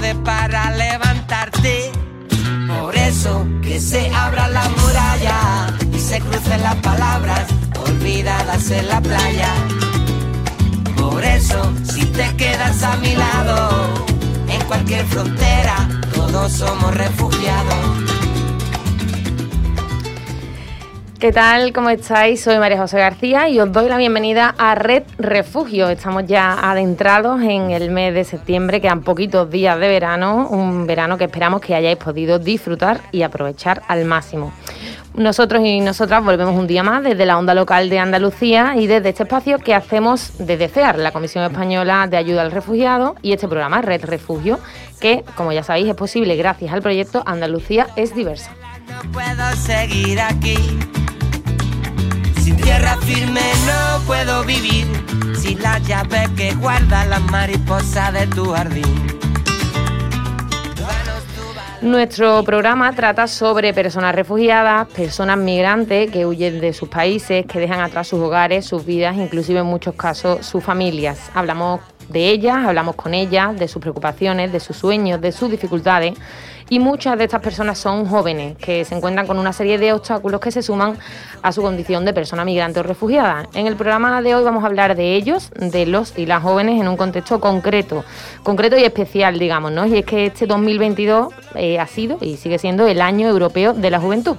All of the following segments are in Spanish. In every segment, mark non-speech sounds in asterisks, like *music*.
tarde para levantarte. Por eso que se abra la muralla y se crucen las palabras olvidadas en la playa. Por eso si te quedas a mi lado, en cualquier frontera todos somos refugiados. ¿Qué tal? ¿Cómo estáis? Soy María José García y os doy la bienvenida a Red Refugio. Estamos ya adentrados en el mes de septiembre, quedan poquitos días de verano, un verano que esperamos que hayáis podido disfrutar y aprovechar al máximo. Nosotros y nosotras volvemos un día más desde la onda local de Andalucía y desde este espacio que hacemos desde CEAR, la Comisión Española de Ayuda al Refugiado, y este programa Red Refugio, que, como ya sabéis, es posible gracias al proyecto Andalucía es diversa. No puedo seguir aquí sin tierra firme no puedo vivir, sin la llave que guarda la mariposa de tu jardín. Nuestro programa trata sobre personas refugiadas, personas migrantes que huyen de sus países, que dejan atrás sus hogares, sus vidas, inclusive en muchos casos sus familias. Hablamos de ellas, hablamos con ellas, de sus preocupaciones, de sus sueños, de sus dificultades y muchas de estas personas son jóvenes que se encuentran con una serie de obstáculos que se suman a su condición de persona migrante o refugiada. En el programa de hoy vamos a hablar de ellos, de los y las jóvenes en un contexto concreto, concreto y especial, digamos, ¿no? Y es que este 2022 eh, ha sido y sigue siendo el año europeo de la juventud.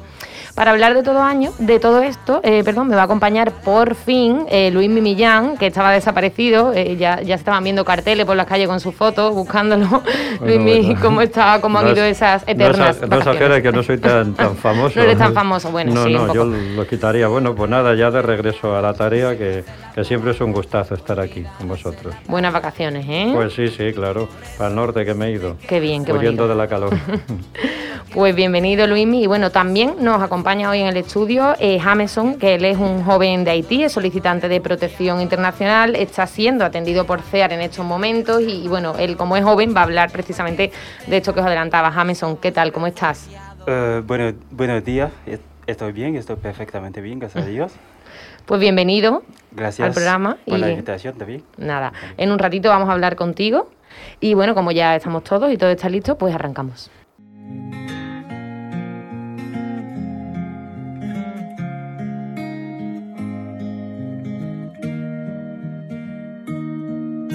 Para hablar de todo año, de todo esto, eh, perdón, me va a acompañar por fin eh, Luis Mimillán, que estaba desaparecido, eh, ya, ya estaban viendo carteles por las calles con sus fotos, buscándolo. *laughs* Luis, ¿cómo está? ¿Cómo han ido esas eternas No, no que no soy tan, *laughs* tan famoso. no eres tan famoso, bueno, no, sí, No, un poco. yo lo quitaría. Bueno, pues nada, ya de regreso a la tarea, que, que siempre es un gustazo estar aquí con vosotros. Buenas vacaciones, ¿eh? Pues sí, sí, claro. Para el norte que me he ido. Qué bien, qué Huyendo bonito. de la calor. *laughs* Pues bienvenido Luismi y bueno, también nos acompaña hoy en el estudio eh, Jameson, que él es un joven de Haití, es solicitante de protección internacional, está siendo atendido por CEAR en estos momentos y, y, bueno, él como es joven va a hablar precisamente de esto que os adelantaba. Jameson, ¿qué tal? ¿Cómo estás? Uh, bueno, buenos días, estoy bien, estoy perfectamente bien, gracias a *laughs* Dios. Pues bienvenido gracias al programa. por y la invitación también. Nada, en un ratito vamos a hablar contigo y bueno, como ya estamos todos y todo está listo, pues arrancamos.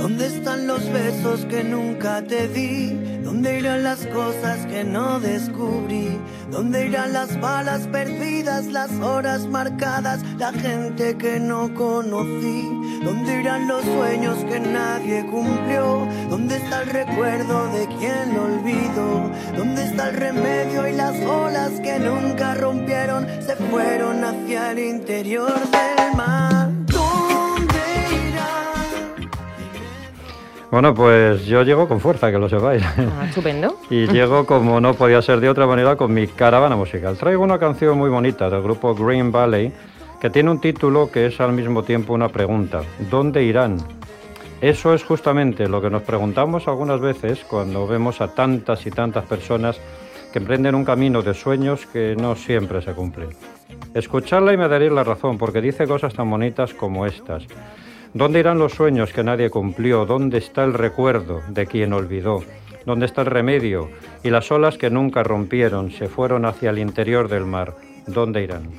¿Dónde están los besos que nunca te di? ¿Dónde irán las cosas que no descubrí? ¿Dónde irán las balas perdidas, las horas marcadas, la gente que no conocí? ¿Dónde irán los sueños que nadie cumplió? ¿Dónde está el recuerdo de quien lo olvidó? ¿Dónde está el remedio y las olas que nunca rompieron? Se fueron hacia el interior del mar. Bueno, pues yo llego con fuerza, que lo sepáis. Ah, estupendo. *laughs* y llego como no podía ser de otra manera con mi caravana musical. Traigo una canción muy bonita del grupo Green Valley que tiene un título que es al mismo tiempo una pregunta. ¿Dónde irán? Eso es justamente lo que nos preguntamos algunas veces cuando vemos a tantas y tantas personas que emprenden un camino de sueños que no siempre se cumplen. Escucharla y me daréis la razón, porque dice cosas tan bonitas como estas. ¿Dónde irán los sueños que nadie cumplió? ¿Dónde está el recuerdo de quien olvidó? ¿Dónde está el remedio? Y las olas que nunca rompieron se fueron hacia el interior del mar. ¿Dónde irán?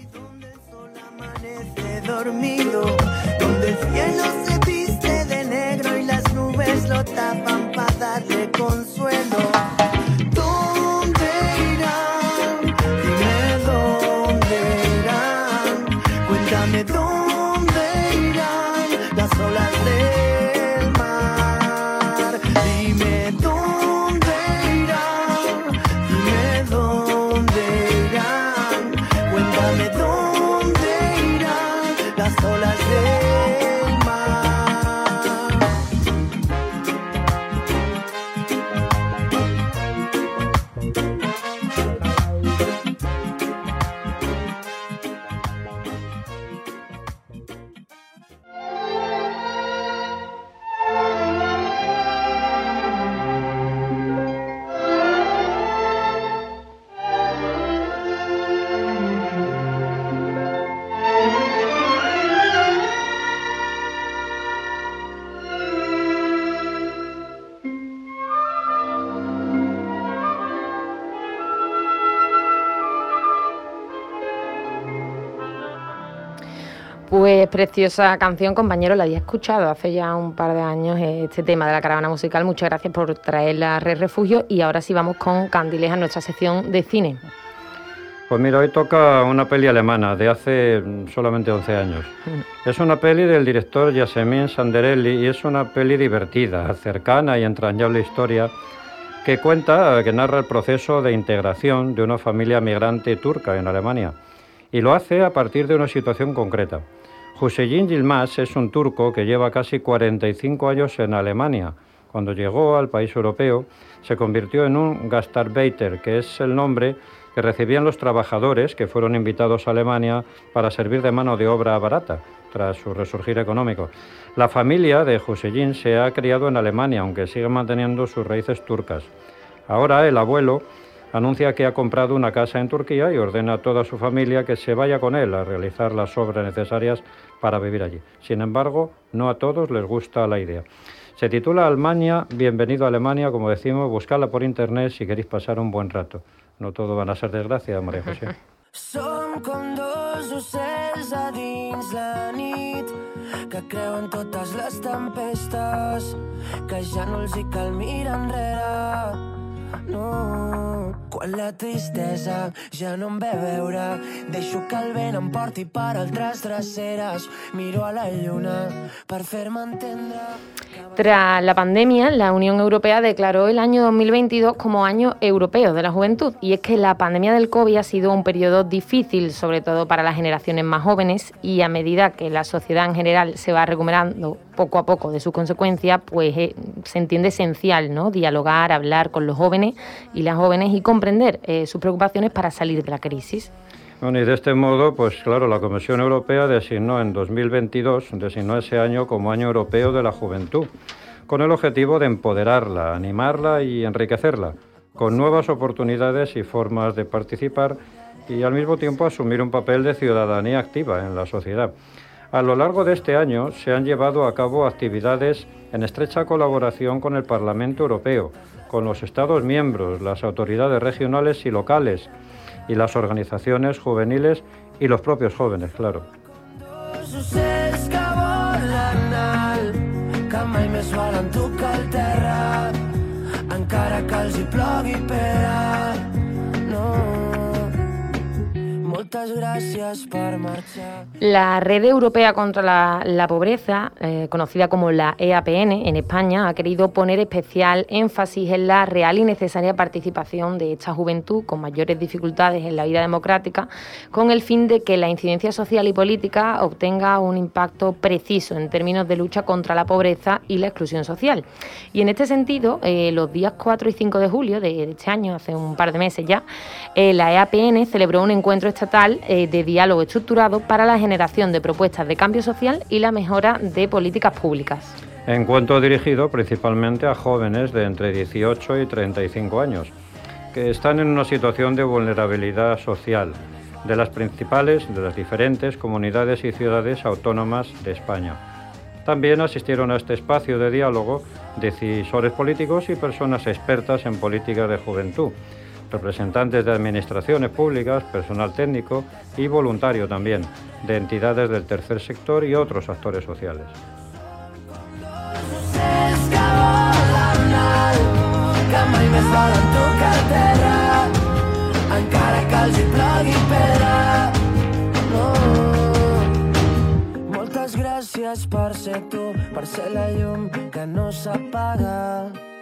Pues preciosa canción, compañero, la había escuchado hace ya un par de años este tema de la caravana musical. Muchas gracias por traerla a Red Refugio y ahora sí vamos con Candileja, nuestra sección de cine. Pues mira, hoy toca una peli alemana de hace solamente 11 años. Mm. Es una peli del director Yasemin Sanderelli y es una peli divertida, cercana y entrañable historia que cuenta, que narra el proceso de integración de una familia migrante turca en Alemania y lo hace a partir de una situación concreta. Hüseyin Yilmaz es un turco que lleva casi 45 años en Alemania. Cuando llegó al país europeo, se convirtió en un Gastarbeiter, que es el nombre que recibían los trabajadores que fueron invitados a Alemania para servir de mano de obra barata tras su resurgir económico. La familia de Hüseyin se ha criado en Alemania, aunque sigue manteniendo sus raíces turcas. Ahora el abuelo anuncia que ha comprado una casa en Turquía y ordena a toda su familia que se vaya con él a realizar las obras necesarias para vivir allí. Sin embargo, no a todos les gusta la idea. Se titula Alemania, bienvenido a Alemania, como decimos, buscadla por internet si queréis pasar un buen rato. No todo van a ser desgracia, María José. les tempestes, que. La tristesa ja no em ve veure, deixo que el vent em porti per altres dreceres, miro a la lluna per fer-me entendre... Tras la pandemia, la Unión Europea declaró el año 2022 como Año Europeo de la Juventud. Y es que la pandemia del COVID ha sido un periodo difícil, sobre todo para las generaciones más jóvenes, y a medida que la sociedad en general se va recuperando poco a poco de sus consecuencias, pues eh, se entiende esencial ¿no? dialogar, hablar con los jóvenes y las jóvenes y comprender eh, sus preocupaciones para salir de la crisis. Bueno, y de este modo, pues claro, la Comisión Europea designó en 2022, designó ese año como Año Europeo de la Juventud, con el objetivo de empoderarla, animarla y enriquecerla, con nuevas oportunidades y formas de participar y al mismo tiempo asumir un papel de ciudadanía activa en la sociedad. A lo largo de este año se han llevado a cabo actividades en estrecha colaboración con el Parlamento Europeo, con los Estados miembros, las autoridades regionales y locales, y las organizaciones juveniles y los propios jóvenes, claro. La Red Europea contra la, Pobreza, eh, conocida como la EAPN en España, ha querido poner especial énfasis en la real y necesaria participación de esta juventud con mayores dificultades en la vida democrática, con el fin de que la incidencia social y política obtenga un impacto preciso en términos de lucha contra la pobreza y la exclusión social. Y en este sentido, eh, los días 4 y 5 de julio de, este año, hace un par de meses ya, eh, la EAPN celebró un encuentro estatal eh, de diálogo estructurado para la generación de propuestas de cambio social y la mejora de políticas públicas. Encuentro dirigido principalmente a jóvenes de entre 18 y 35 años, que están en una situación de vulnerabilidad social de las principales, de las diferentes comunidades y ciudades autónomas de España. También asistieron a este espacio de diálogo decisores políticos y personas expertas en políticas de juventud, representantes de administraciones públicas, personal técnico y voluntario también, de entidades del tercer sector y otros actores sociales. Que.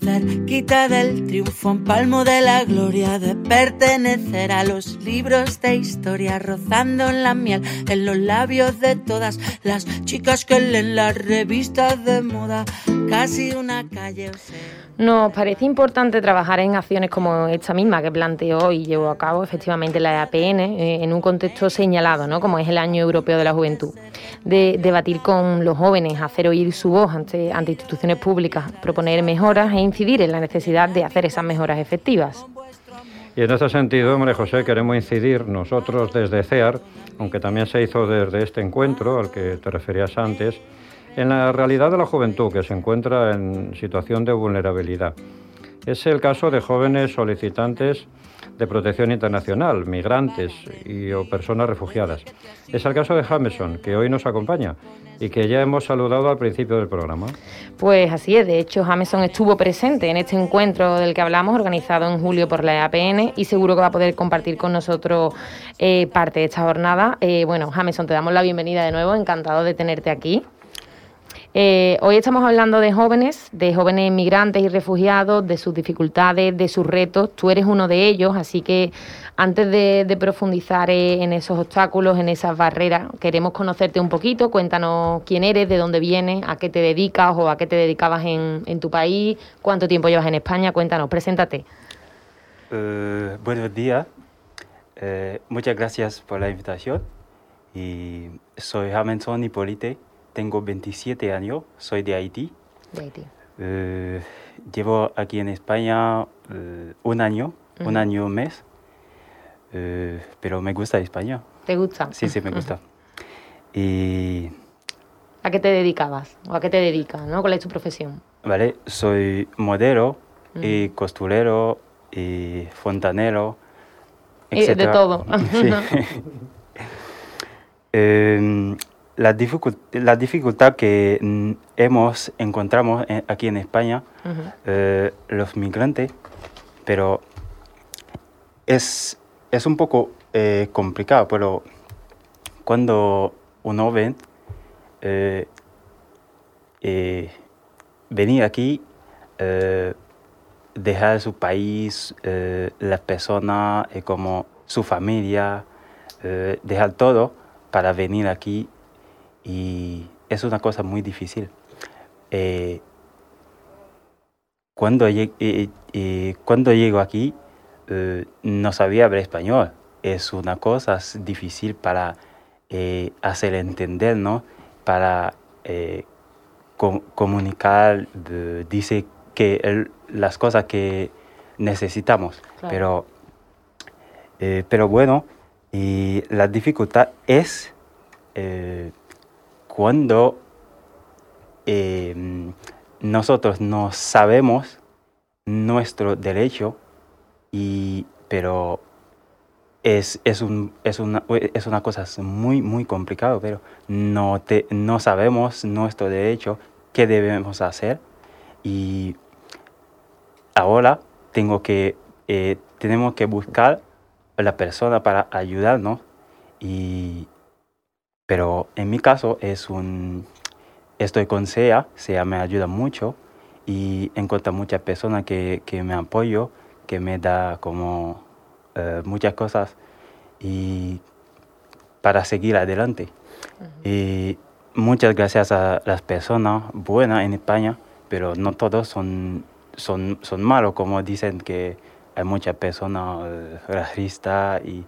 Cerquita del triunfo, en palmo de la gloria de pertenecer a los libros de historia, rozando en la miel, en los labios de todas las chicas que leen las revistas de moda, casi una calle. O nos parece importante trabajar en acciones como esta misma que planteó y llevó a cabo efectivamente la EAPN eh, en un contexto señalado, ¿no? como es el Año Europeo de la Juventud. De debatir con los jóvenes, hacer oír su voz ante, instituciones públicas, proponer mejoras e incidir en la necesidad de hacer esas mejoras efectivas. Y en este sentido, hombre José, queremos incidir nosotros desde CEAR, aunque también se hizo desde este encuentro al que te referías antes, en la realidad de la juventud que se encuentra en situación de vulnerabilidad. Es el caso de jóvenes solicitantes de protección internacional, migrantes y o personas refugiadas. Es el caso de Jameson, que hoy nos acompaña y que ya hemos saludado al principio del programa. Pues así es, de hecho Jameson estuvo presente en este encuentro del que hablamos, organizado en julio por la APN y seguro que va a poder compartir con nosotros eh, parte de esta jornada. Eh, bueno, Jameson, te damos la bienvenida de nuevo, encantado de tenerte aquí. Eh, hoy estamos hablando de jóvenes, de jóvenes migrantes y refugiados, de sus dificultades, de sus retos. Tú eres uno de ellos, así que antes de, profundizar en esos obstáculos, en esas barreras, queremos conocerte un poquito. Cuéntanos quién eres, de dónde vienes, a qué te dedicas o a qué te dedicabas en, tu país, cuánto tiempo llevas en España. Cuéntanos, preséntate. Eh, buenos días. Eh, muchas gracias por la invitación. Y soy Jameson Hipolite tengo 27 años, soy de Haití. De Haití. Eh, llevo aquí en España eh, un año, un año, un mes, eh, pero me gusta España. ¿Te gusta? Sí, sí, me gusta. *laughs* y... ¿A qué te dedicabas? ¿O a qué te dedicas? ¿no? ¿Cuál es tu profesión? Vale, soy modelo y costurero y fontanero, etc. de todo. Sí. *laughs* *laughs* Em, la, la dificultad que mm, hemos encontramos aquí en España, eh, los migrantes, pero es, es un poco eh, complicado, pero cuando uno ve eh, venir aquí, dejar su país, las personas como su familia, dejar todo para venir aquí y es una cosa muy difícil. Eh, cuando, eh, cuando llego aquí, eh, no sabía hablar español. Es una cosa difícil para hacer entender, ¿no? Para comunicar, dice que las cosas que necesitamos. Pero, pero bueno, y la dificultad es cuando em, nosotros no sabemos nuestro derecho, y, pero es, es, un, es, una, es una cosa muy, muy complicada, pero no, te, no sabemos nuestro derecho, qué debemos hacer. Y ahora tengo que, eh, tenemos que buscar a la persona para ayudarnos y pero en mi caso es un, estoy con SEA, SEA me ayuda mucho y encuentro muchas personas que, que me apoyo, que me da como eh, muchas cosas y para seguir adelante. Y muchas gracias a las personas buenas en España, pero no todos son, son, son malos, como dicen que hay muchas personas eh, racistas y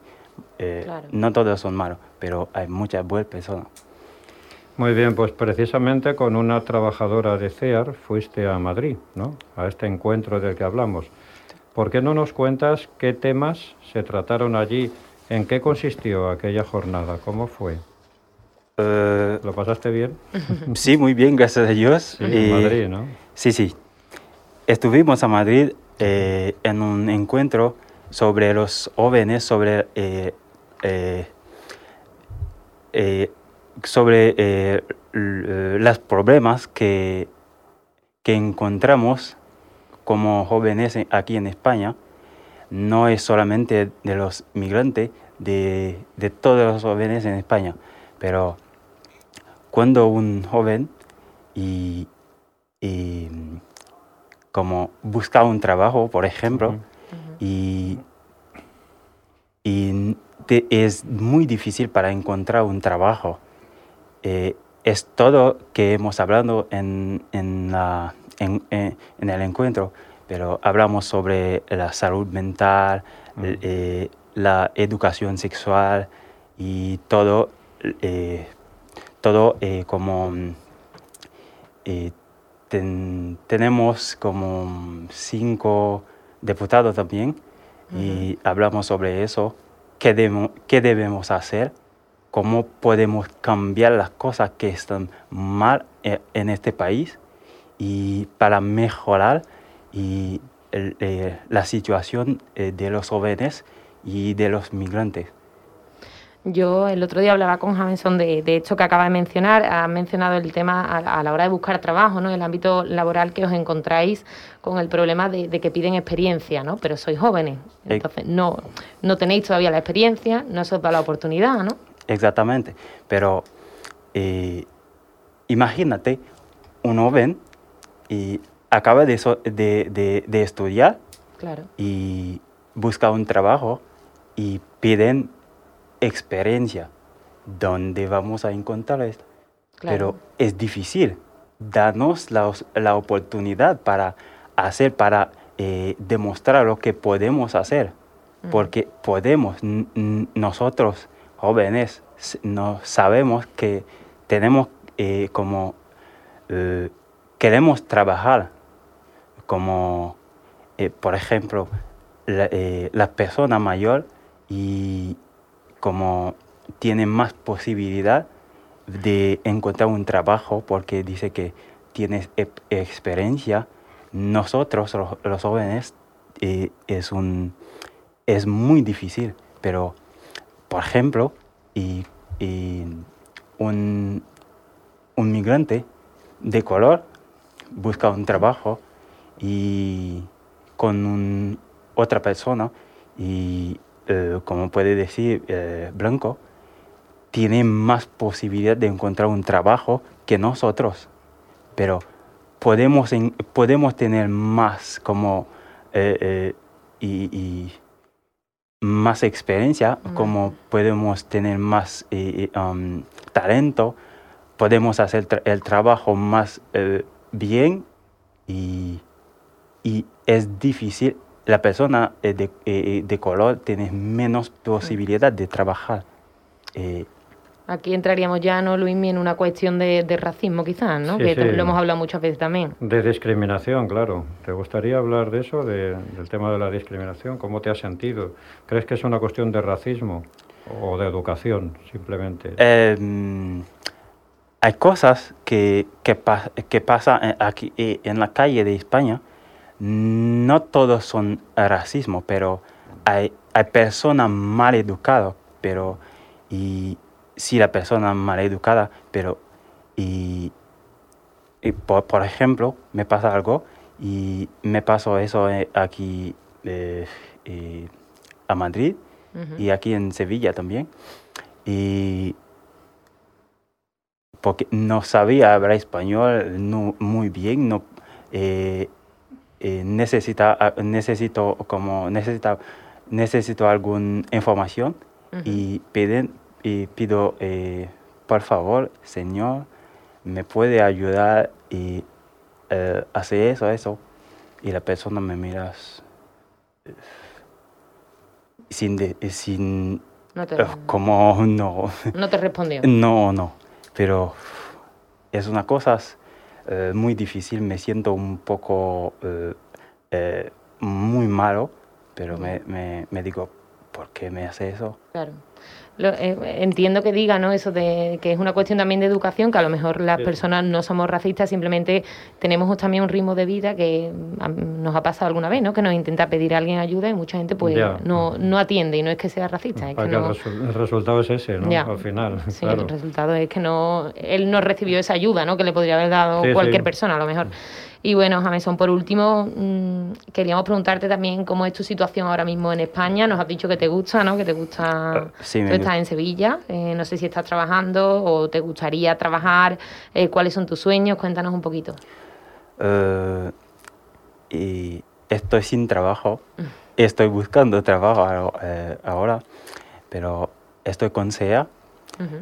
eh, no todos son malos pero hay muchas buenas personas. Muy bien, pues precisamente con una trabajadora de CEAR fuiste a Madrid, ¿no? A este encuentro del que hablamos. ¿Por qué no nos cuentas qué temas se trataron allí? ¿En qué consistió aquella jornada? ¿Cómo fue? Eh, ¿Lo pasaste bien? *laughs* Sí, muy bien, gracias a Dios. Sí, en Madrid, ¿no? Sí, sí. Estuvimos a Madrid eh, en un encuentro sobre los jóvenes, sobre eh, eh, sobre eh, los problemas que, que encontramos como jóvenes aquí en España. No es solamente de los migrantes, de, de todos los jóvenes en España, pero cuando un joven y, y como busca un trabajo, por ejemplo, y, y es muy difícil para encontrar un trabajo. Eh, es todo que hemos hablado en, en, la, en, en, el encuentro, pero hablamos sobre la salud mental, eh, la educación sexual y todo, eh, todo como tenemos como cinco diputados también y hablamos sobre eso, qué, debemos, qué debemos hacer, cómo podemos cambiar las cosas que están mal e, en este país y para mejorar y, eh, la situación eh, de los jóvenes y de los migrantes. Yo el otro día hablaba con Jameson de, de esto que acaba de mencionar. Ha mencionado el tema a, la hora de buscar trabajo, ¿no? El ámbito laboral que os encontráis con el problema de, que piden experiencia, ¿no? Pero sois jóvenes, entonces no, no tenéis todavía la experiencia, no se os da la oportunidad, ¿no? Exactamente, pero eh, imagínate un joven y acaba de, de, de estudiar claro. y busca un trabajo y piden experiencia. ¿Dónde vamos a encontrar esto? Pero es difícil. Danos la, la oportunidad para hacer, para eh, demostrar lo que podemos hacer. Porque podemos, nosotros jóvenes, no sabemos que tenemos eh, como, eh, queremos trabajar, como, por ejemplo, la, la persona mayor y como tiene más posibilidad de encontrar un trabajo porque dice que tienes experiencia. Nosotros, los, jóvenes, eh, es, un, es muy difícil, pero, por ejemplo, y, un, un migrante de color busca un trabajo y con otra persona y eh, como puede decir eh, Blanco, tiene más posibilidad de encontrar un trabajo que nosotros. Pero podemos, podemos tener más como eh, y, más experiencia, como podemos tener más um, talento, podemos hacer el trabajo más bien y, y es difícil la persona eh, de, eh, de, color tiene menos posibilidad de trabajar. Eh, Aquí entraríamos ya, ¿no, Luismi, en una cuestión de, racismo quizás, ¿no? que lo hemos hablado muchas veces también. De discriminación, claro. ¿Te gustaría hablar de eso, del tema de la discriminación? ¿Cómo te has sentido? ¿Crees que es una cuestión de racismo o de educación, simplemente? Em, hay cosas que, que, que pasan aquí en la calle de España no todos son racismo, pero hay, hay personas mal educadas, pero y si la persona mal educada, pero y, por, ejemplo, me pasa algo y me pasó eso eh, aquí eh, eh, a Madrid y aquí en Sevilla también. Y porque no sabía hablar español muy bien, no, eh, necesita, ah, necesito, como necesita, necesito alguna información y, piden, y pido, eh, por favor, Señor, me puede ayudar y eh, hacer eso, eso. Y la persona me mira sin, sin no te, como no. No te respondió. *laughs* No, no. Pero es una cosa eh, muy difícil, me siento un poco eh, eh, muy malo, pero me, me, me digo, ¿por qué me hace eso? Claro. Eh, entiendo que diga ¿no? eso de que es una cuestión también de educación, que a lo mejor las personas no somos racistas, simplemente tenemos también un ritmo de vida que nos ha pasado alguna vez, ¿no? que nos intenta pedir a alguien ayuda y mucha gente pues no, no atiende y no es que sea racista. Es que el, resultado es ese, ¿no? Al final. Sí, el resultado es que no él no recibió esa ayuda ¿no? que le podría haber dado cualquier persona a lo mejor. Y bueno, Jameson, por último, mm, queríamos preguntarte también cómo es tu situación ahora mismo en España. Nos has dicho que te gusta, ¿no? Que te gusta. Ah, sí, Tú estás en Sevilla. Eh, no sé si estás trabajando o te gustaría trabajar. Eh, ¿Cuáles son tus sueños? Cuéntanos un poquito. Eh, y estoy sin trabajo. *laughs* Estoy buscando trabajo ahora, pero estoy con SEA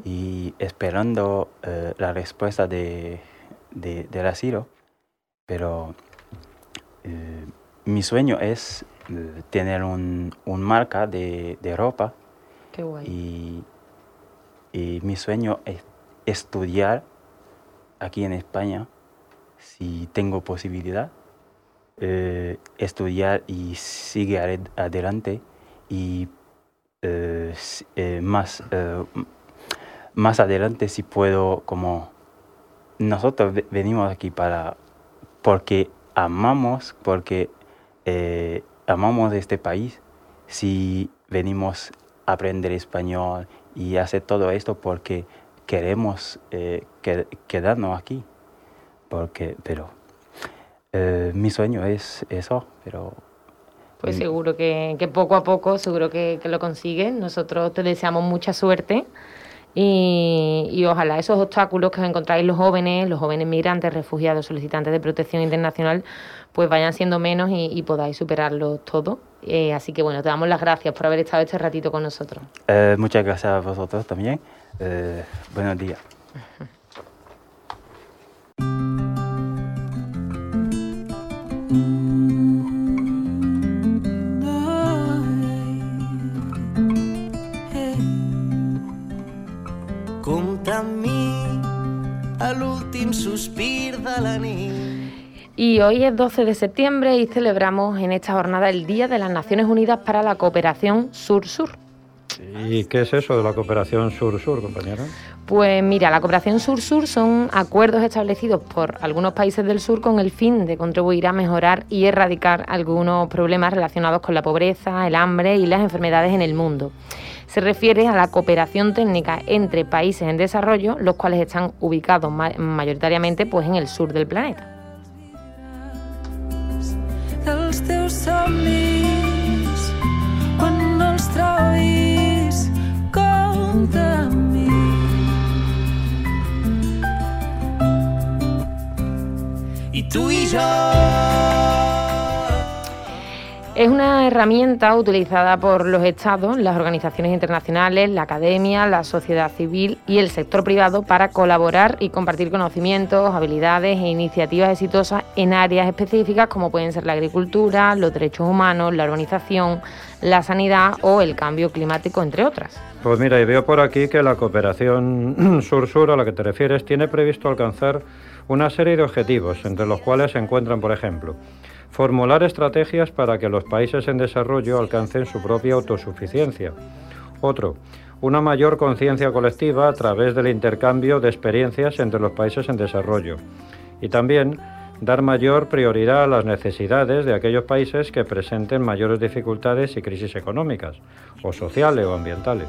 y esperando la respuesta de, de, del asilo pero eh, mi sueño es eh, tener un, un marca de, de, ropa. Qué guay. Y, y, mi sueño es estudiar aquí en España, si tengo posibilidad. eh, estudiar y sigue adelante y más, más adelante si puedo como nosotros venimos aquí para porque amamos porque amamos este país. Si venimos a aprender español y hacer todo esto porque queremos quedarnos aquí. Porque pero eh, mi sueño es eso, pero... Pues seguro que, poco a poco, seguro que, lo consigues. Nosotros te deseamos mucha suerte y, ojalá esos obstáculos que encontráis los jóvenes, los jóvenes migrantes, refugiados, solicitantes de protección internacional, pues vayan siendo menos y, podáis superarlos todos. Eh, así que bueno, te damos las gracias por haber estado este ratito con nosotros. Eh, muchas gracias a vosotros también. buenos días. Suspir de la Y hoy es 12 de septiembre y celebramos en esta jornada el Día de las Naciones Unidas para la Cooperación Sur-Sur. ¿Y qué es eso de la cooperación sur-sur, compañera? Pues mira, la cooperación sur-sur son acuerdos establecidos por algunos países del sur con el fin de contribuir a mejorar y erradicar algunos problemas relacionados con la pobreza, el hambre y las enfermedades en el mundo. Se refiere a la cooperación técnica entre países en desarrollo, los cuales están ubicados mayoritariamente pues, en el sur del planeta. Es una herramienta utilizada por los estados, las organizaciones internacionales, la academia, la sociedad civil y el sector privado para colaborar y compartir conocimientos, habilidades e iniciativas exitosas en áreas específicas como pueden ser la agricultura, los derechos humanos, la urbanización, la sanidad o el cambio climático, entre otras. Pues mira, y veo por aquí que la cooperación *clears throat* sur-sur a la que te refieres tiene previsto alcanzar una serie de objetivos, entre los cuales se encuentran, por ejemplo, Formular estrategias para que los países en desarrollo alcancen su propia autosuficiencia. Otro, una mayor conciencia colectiva a través del intercambio de experiencias entre los países en desarrollo. Y también dar mayor prioridad a las necesidades de aquellos países que presenten mayores dificultades y crisis económicas, o sociales o ambientales.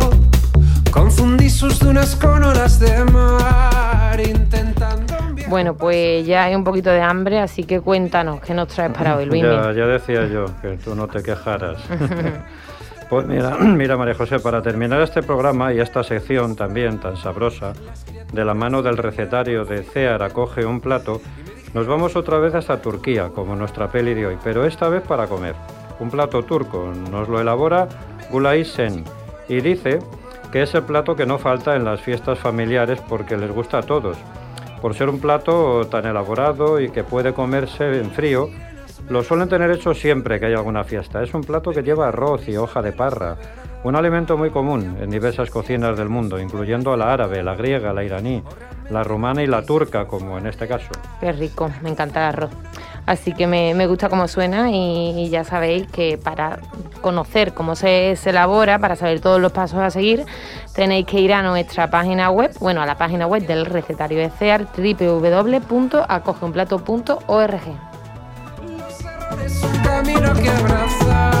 Bueno, pues ya hay un poquito de hambre, así que cuéntanos, ¿qué nos traes para hoy, Luis? Ya, ya decía yo que tú no te quejaras. *laughs* pues mira, *clears throat* mira, María José, para terminar este programa y esta sección también tan sabrosa, de la mano del recetario de CEAR acoge un plato, nos vamos otra vez hasta Turquía, como nuestra peli de hoy, pero esta vez para comer. Un plato turco, nos lo elabora Gulay Sen y dice que es el plato que no falta en las fiestas familiares porque les gusta a todos por ser un plato tan elaborado y que puede comerse en frío, lo suelen tener hecho siempre que hay alguna fiesta. Es un plato que lleva arroz y hoja de parra, un alimento muy común en diversas cocinas del mundo, incluyendo la árabe, la griega, la iraní, la rumana y la turca, como en este caso. Qué rico, me encanta el arroz. Así que me, gusta cómo suena y, ya sabéis que para conocer cómo se, elabora, para saber todos los pasos a seguir, tenéis que ir a nuestra página web, bueno, a la página web del recetario de CEAR, www.acogeunplato.org.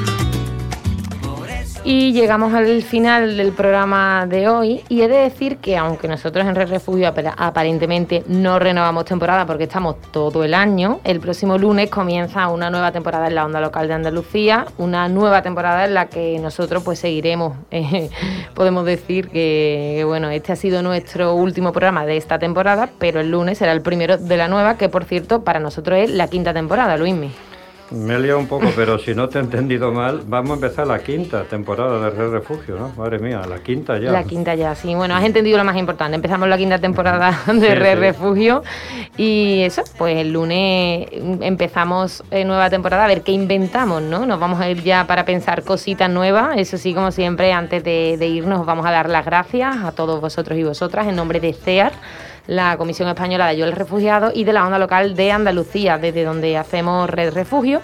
Y llegamos al final del programa de hoy y he de decir que aunque nosotros en Red Refugio aparentemente no renovamos temporada porque estamos todo el año, el próximo lunes comienza una nueva temporada en la onda local de Andalucía, una nueva temporada en la que nosotros pues seguiremos, *laughs* eh, podemos decir que, bueno, este ha sido nuestro último programa de esta temporada, pero el lunes será el primero de la nueva, que por cierto para nosotros es la quinta temporada, Luismi. Me he liado un poco, pero si no te he entendido mal, vamos a empezar la quinta temporada de Red Refugio, ¿no? Madre mía, la quinta ya. La quinta ya, sí. Bueno, has entendido lo más importante. Empezamos la quinta temporada *laughs* de Red Refugio y eso, pues el lunes empezamos eh, nueva temporada a ver qué inventamos, ¿no? Nos vamos a ir ya para pensar cositas nuevas. Eso sí, como siempre, antes de, de irnos, vamos a dar las gracias a todos vosotros y vosotras en nombre de CEAR la Comisión Española de Ayuda al Refugiado y de la Onda Local de Andalucía, desde donde hacemos Red Refugio.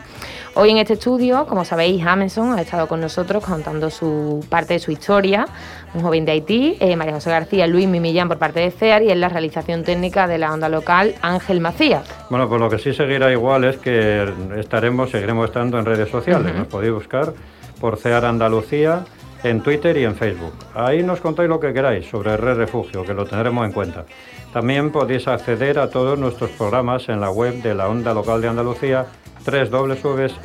Hoy en este estudio, como sabéis, Amazon ha estado con nosotros contando su parte de su historia, un joven de Haití, eh, María José García, Luis Mimillán por parte de CEAR y en la realización técnica de la onda local Ángel Macías. Bueno, pues lo que sí seguirá igual es que estaremos, seguiremos estando en redes sociales. Nos podéis buscar por CEAR Andalucía en Twitter y en Facebook. Ahí nos contáis lo que queráis sobre Red Refugio, que lo tendremos en cuenta. También podéis acceder a todos nuestros programas en la web de la Onda Local de Andalucía, www.emartv.es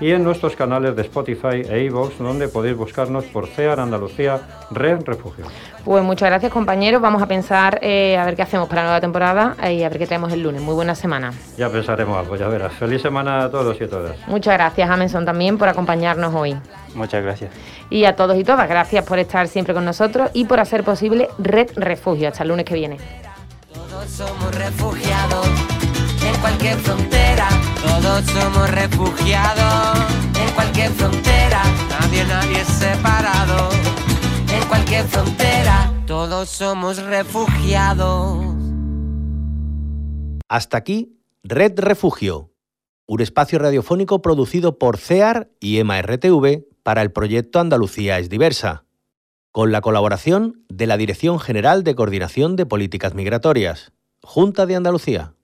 y en nuestros canales de Spotify e iVoox, donde podéis buscarnos por CEAR Andalucía Red Refugio. Pues muchas gracias compañeros, vamos a pensar eh, a ver qué hacemos para la nueva temporada y a ver qué traemos el lunes. Muy buena semana. Ya pensaremos algo, ya verás. Feliz semana a todos y a todas. Muchas gracias Amenson también por acompañarnos hoy. Muchas gracias. Y a todos y todas, gracias por estar siempre con nosotros y por hacer posible Red Refugio. Hasta el lunes que viene. Todos somos refugiados en cualquier frontera. Todos somos refugiados en cualquier frontera. Nadie, nadie es separado. En cualquier frontera, todos somos refugiados. Hasta aquí, Red Refugio, un espacio radiofónico producido por CEAR y EMA-RTV para el proyecto Andalucía es diversa, con la colaboración de la Dirección General de Coordinación de Políticas Migratorias, Junta de Andalucía.